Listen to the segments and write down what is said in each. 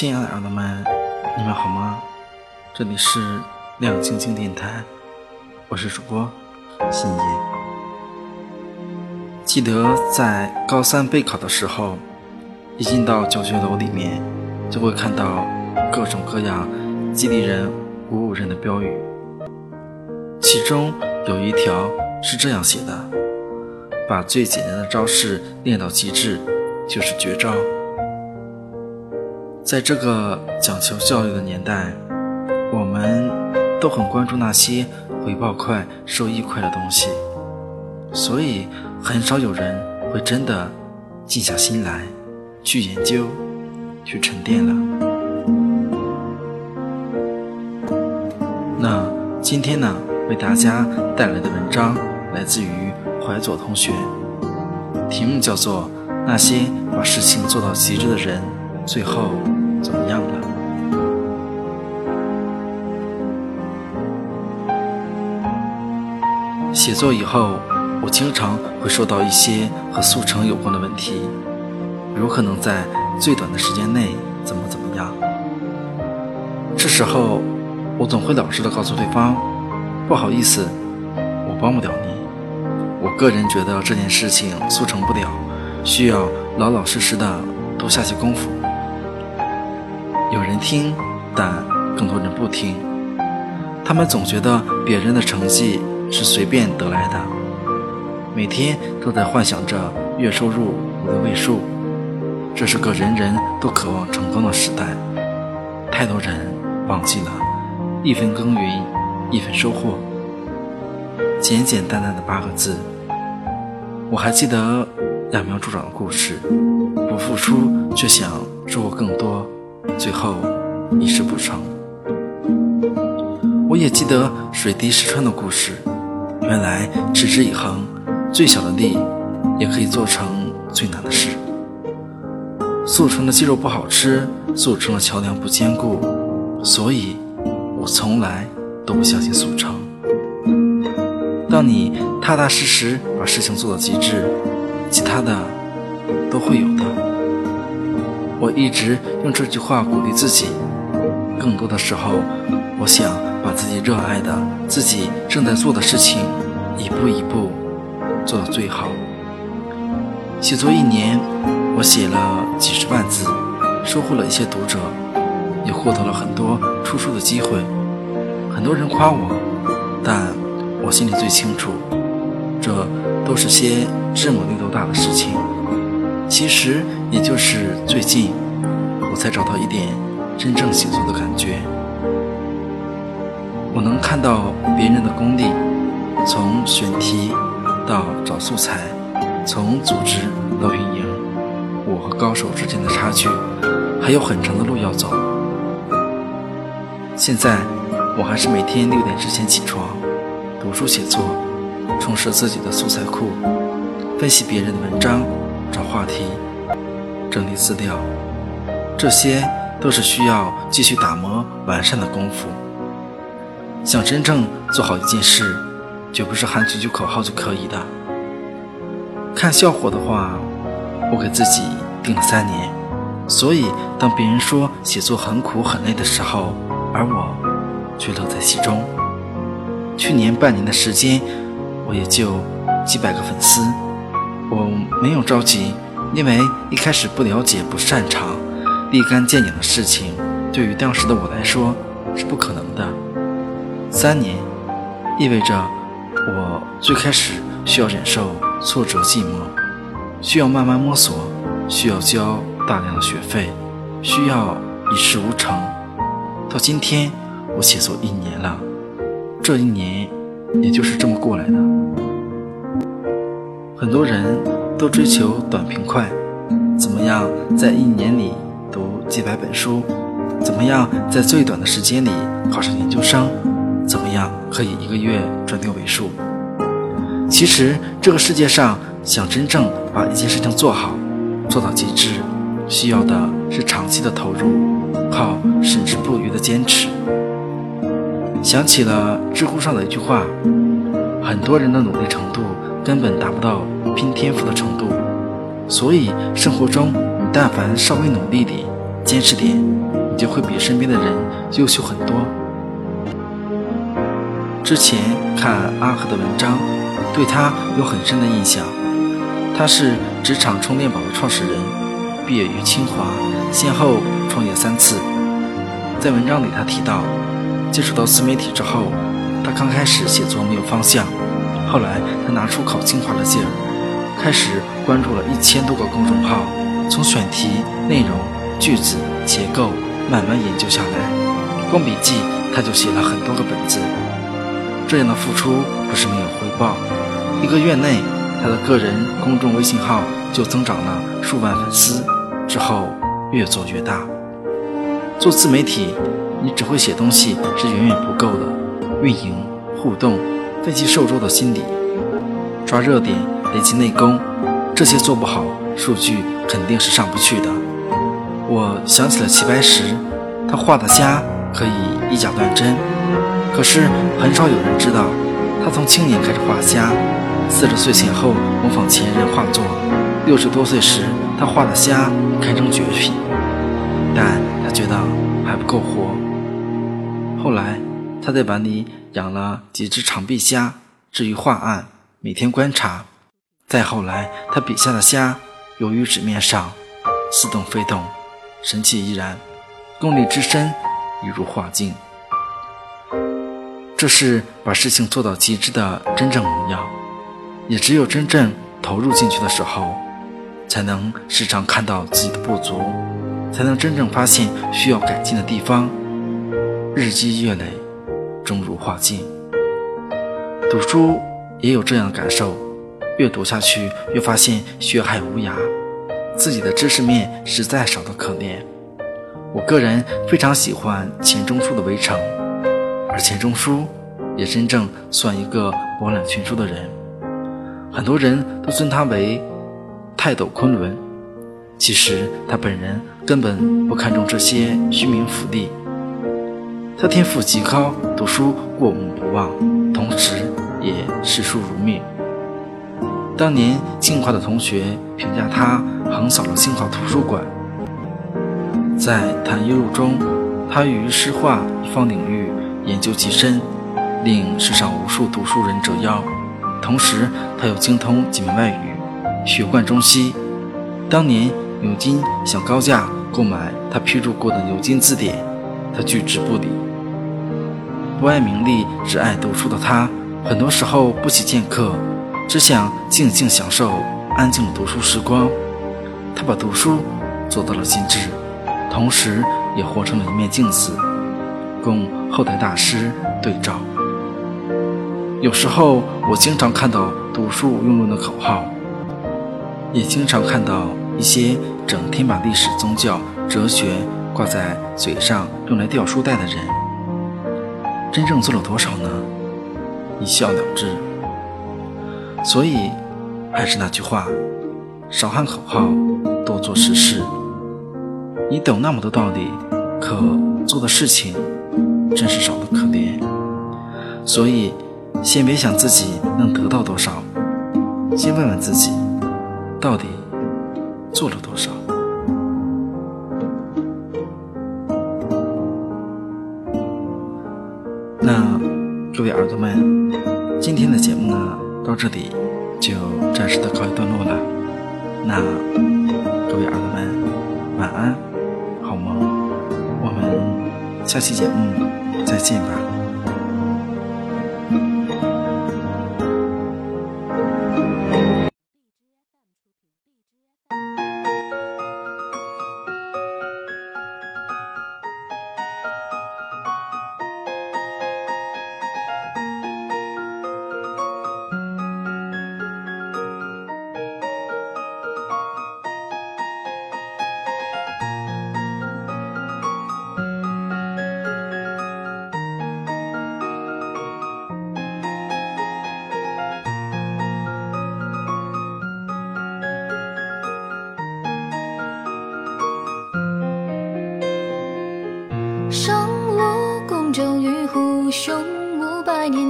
亲爱的耳朵们，你们好吗？这里是亮晶晶电台，我是主播心野。记得在高三备考的时候，一进到教学楼里面，就会看到各种各样激励人、鼓舞人的标语。其中有一条是这样写的：“把最简单的招式练到极致，就是绝招。”在这个讲求教育的年代，我们都很关注那些回报快、收益快的东西，所以很少有人会真的静下心来去研究、去沉淀了。那今天呢，为大家带来的文章来自于怀左同学，题目叫做《那些把事情做到极致的人》。最后怎么样了？写作以后，我经常会收到一些和速成有关的问题，如何能在最短的时间内怎么怎么样？这时候，我总会老实的告诉对方：“不好意思，我帮不了你。我个人觉得这件事情速成不了，需要老老实实的多下些功夫。”有人听，但更多人不听。他们总觉得别人的成绩是随便得来的，每天都在幻想着月收入五的位数。这是个人人都渴望成功的时代，太多人忘记了一分耕耘一分收获。简简单单的八个字。我还记得揠苗助长的故事，不付出却想收获更多。最后一事不成。我也记得水滴石穿的故事。原来持之以恒，最小的力也可以做成最难的事。速成的鸡肉不好吃，速成的桥梁不坚固，所以我从来都不相信速成。当你踏踏实实把事情做到极致，其他的都会有的。我一直用这句话鼓励自己。更多的时候，我想把自己热爱的、自己正在做的事情，一步一步做到最好。写作一年，我写了几十万字，收获了一些读者，也获得了很多出书的机会。很多人夸我，但我心里最清楚，这都是些芝麻绿豆大的事情。其实也就是最近，我才找到一点真正写作的感觉。我能看到别人的功力，从选题到找素材，从组织到运营，我和高手之间的差距还有很长的路要走。现在我还是每天六点之前起床，读书写作，充实自己的素材库，分析别人的文章。找话题，整理资料，这些都是需要继续打磨完善的功夫。想真正做好一件事，绝不是喊几句口号就可以的。看效果的话，我给自己定了三年。所以，当别人说写作很苦很累的时候，而我却乐在其中。去年半年的时间，我也就几百个粉丝。我没有着急，因为一开始不了解、不擅长、立竿见影的事情，对于当时的我来说是不可能的。三年意味着我最开始需要忍受挫折、寂寞，需要慢慢摸索，需要交大量的学费，需要一事无成。到今天，我写作一年了，这一年也就是这么过来的。很多人都追求短平快，怎么样在一年里读几百本书？怎么样在最短的时间里考上研究生？怎么样可以一个月赚六位数？其实这个世界上，想真正把一件事情做好，做到极致，需要的是长期的投入，靠矢志不渝的坚持。想起了知乎上的一句话：很多人的努力程度。根本达不到拼天赋的程度，所以生活中你但凡稍微努力点，坚持点，你就会比身边的人优秀很多。之前看阿和的文章，对他有很深的印象。他是职场充电宝的创始人，毕业于清华，先后创业三次。在文章里，他提到，接触到自媒体之后，他刚开始写作没有方向，后来他拿出考清华的劲儿，开始关注了一千多个公众号，从选题、内容、句子、结构慢慢研究下来，光笔记他就写了很多个本子。这样的付出不是没有回报，一个月内他的个人公众微信号就增长了数万粉丝，之后越做越大。做自媒体，你只会写东西是远远不够的，运营、互动、分析受众的心理、抓热点、累积内功，这些做不好，数据肯定是上不去的。我想起了齐白石，他画的虾可以以假乱真。可是很少有人知道，他从青年开始画虾，四十岁前后模仿前人画作，六十多岁时他画的虾堪称绝品，但他觉得还不够活。后来他在碗里养了几只长臂虾，置于画案，每天观察。再后来，他笔下的虾游于纸面上，似动非动，神气依然，功力之深，已如画境。这是把事情做到极致的真正模样，也只有真正投入进去的时候，才能时常看到自己的不足，才能真正发现需要改进的地方。日积月累，终如画境。读书也有这样的感受，越读下去越发现学海无涯，自己的知识面实在少得可怜。我个人非常喜欢钱钟书的《围城》。而钱钟书也真正算一个博览群书的人，很多人都尊他为泰斗昆仑，其实他本人根本不看重这些虚名浮利。他天赋极高，读书过目不忘，同时也视书如命。当年清华的同学评价他横扫了清华图书馆，在谈一路中，他于诗画一方领域。研究极深，令世上无数读书人折腰。同时，他又精通几门外语，学贯中西。当年牛津想高价购买他批注过的《牛津字典》，他拒之不理。不爱名利，只爱读书的他，很多时候不喜见客，只想静静享受安静的读书时光。他把读书做到了极致，同时也活成了一面镜子。供后代大师对照。有时候，我经常看到读书无用论的口号，也经常看到一些整天把历史、宗教、哲学挂在嘴上用来吊书袋的人。真正做了多少呢？一笑了之。所以，还是那句话：少喊口号，多做实事。你懂那么多道理，可做的事情？真是少得可怜，所以先别想自己能得到多少，先问问自己，到底做了多少。那各位耳朵们，今天的节目呢，到这里就暂时的告一段落了。那各位耳朵们，晚安，好梦，我们下期节目。再见吧。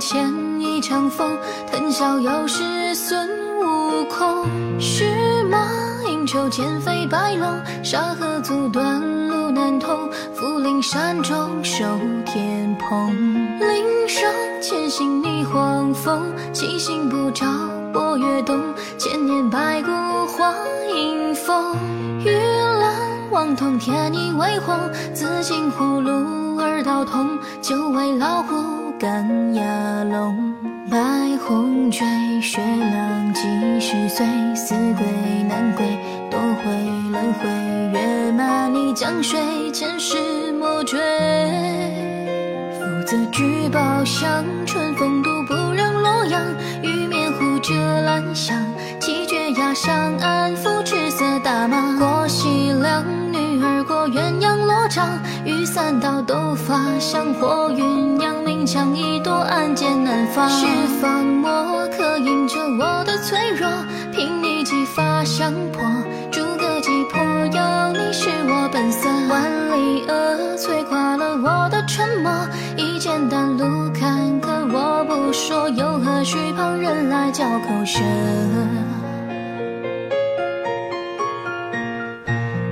前一场风，腾逍遥时孙悟空。须马饮酒，千飞白龙，沙河阻断路。难通，福陵山中守天蓬。岭上千行逆黄风，七星不照波月东。千年白骨化阴风，玉兰望通天意为红，紫金葫芦二道通，九尾老虎赶崖龙。白虹坠，雪浪几十岁，死归难归，多回轮回，月满逆江水，前世莫追。负责聚宝箱，春风度不让洛阳，玉面护着兰香，七绝崖上安抚赤色大马过西凉，女儿过鸳鸯罗帐，雨伞到斗发，香火云扬，明枪易躲，暗箭难防。释放墨刻印着我的脆弱，凭你几发相破，诸葛击破，有你是我本色。万里蛾摧垮了我的沉默，一剑断路坎坷，我不说，又何须旁人来嚼口舌？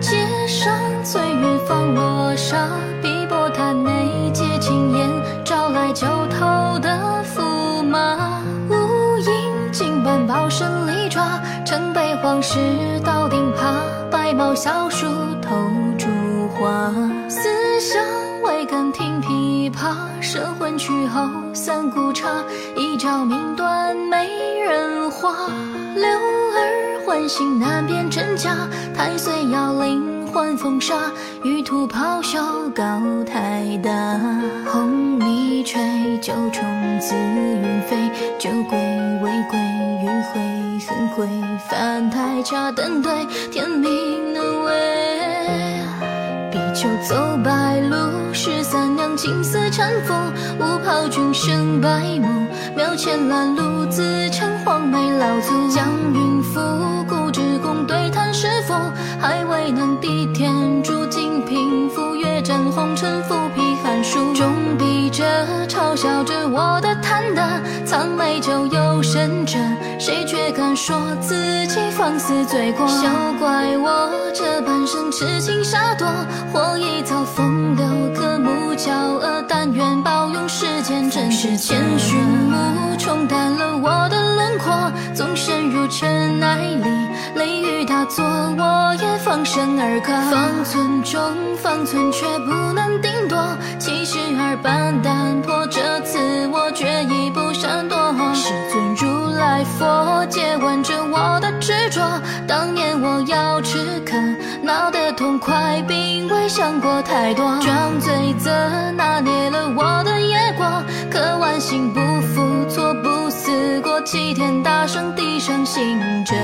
街上岁月放落沙，碧波潭内借青烟，招来九头的驸马。无影金斑宝身利爪，城北黄石到顶爬，白毛小树头烛花。思乡未敢听琵琶，摄魂曲后三顾茶，一朝命断美人花。柳儿唤醒难辨真假，太岁摇铃换风沙，玉兔咆哮高台大。红泥吹，九重紫云飞，酒鬼未归，余晖恨归，翻台茶等对，天命难违。比丘走白鹿，十三娘青丝缠缚，乌袍君生白目，庙前拦路自称黄眉老祖。将云覆，对谈是否，还未能抵天诛金平复，月战红尘，浮披寒暑，终逼着嘲笑着我的贪得藏美就有神者，谁却敢说自己放肆罪过？休怪我这半生痴情傻多，或一遭风流，可目骄傲，但愿保佑世间真实。千寻目，冲淡了我的轮廓，纵身入尘埃里，雷雨大作，我也放声而歌。方寸中方寸，却不能定夺，七十二般淡泊，这次我决意不闪躲。世尊如来佛接吻着我的执着，当年我要吃可闹得痛快，并未想过太多。装醉则拿捏了我的野果，可万幸不负错，不思过，齐天大圣地上行者。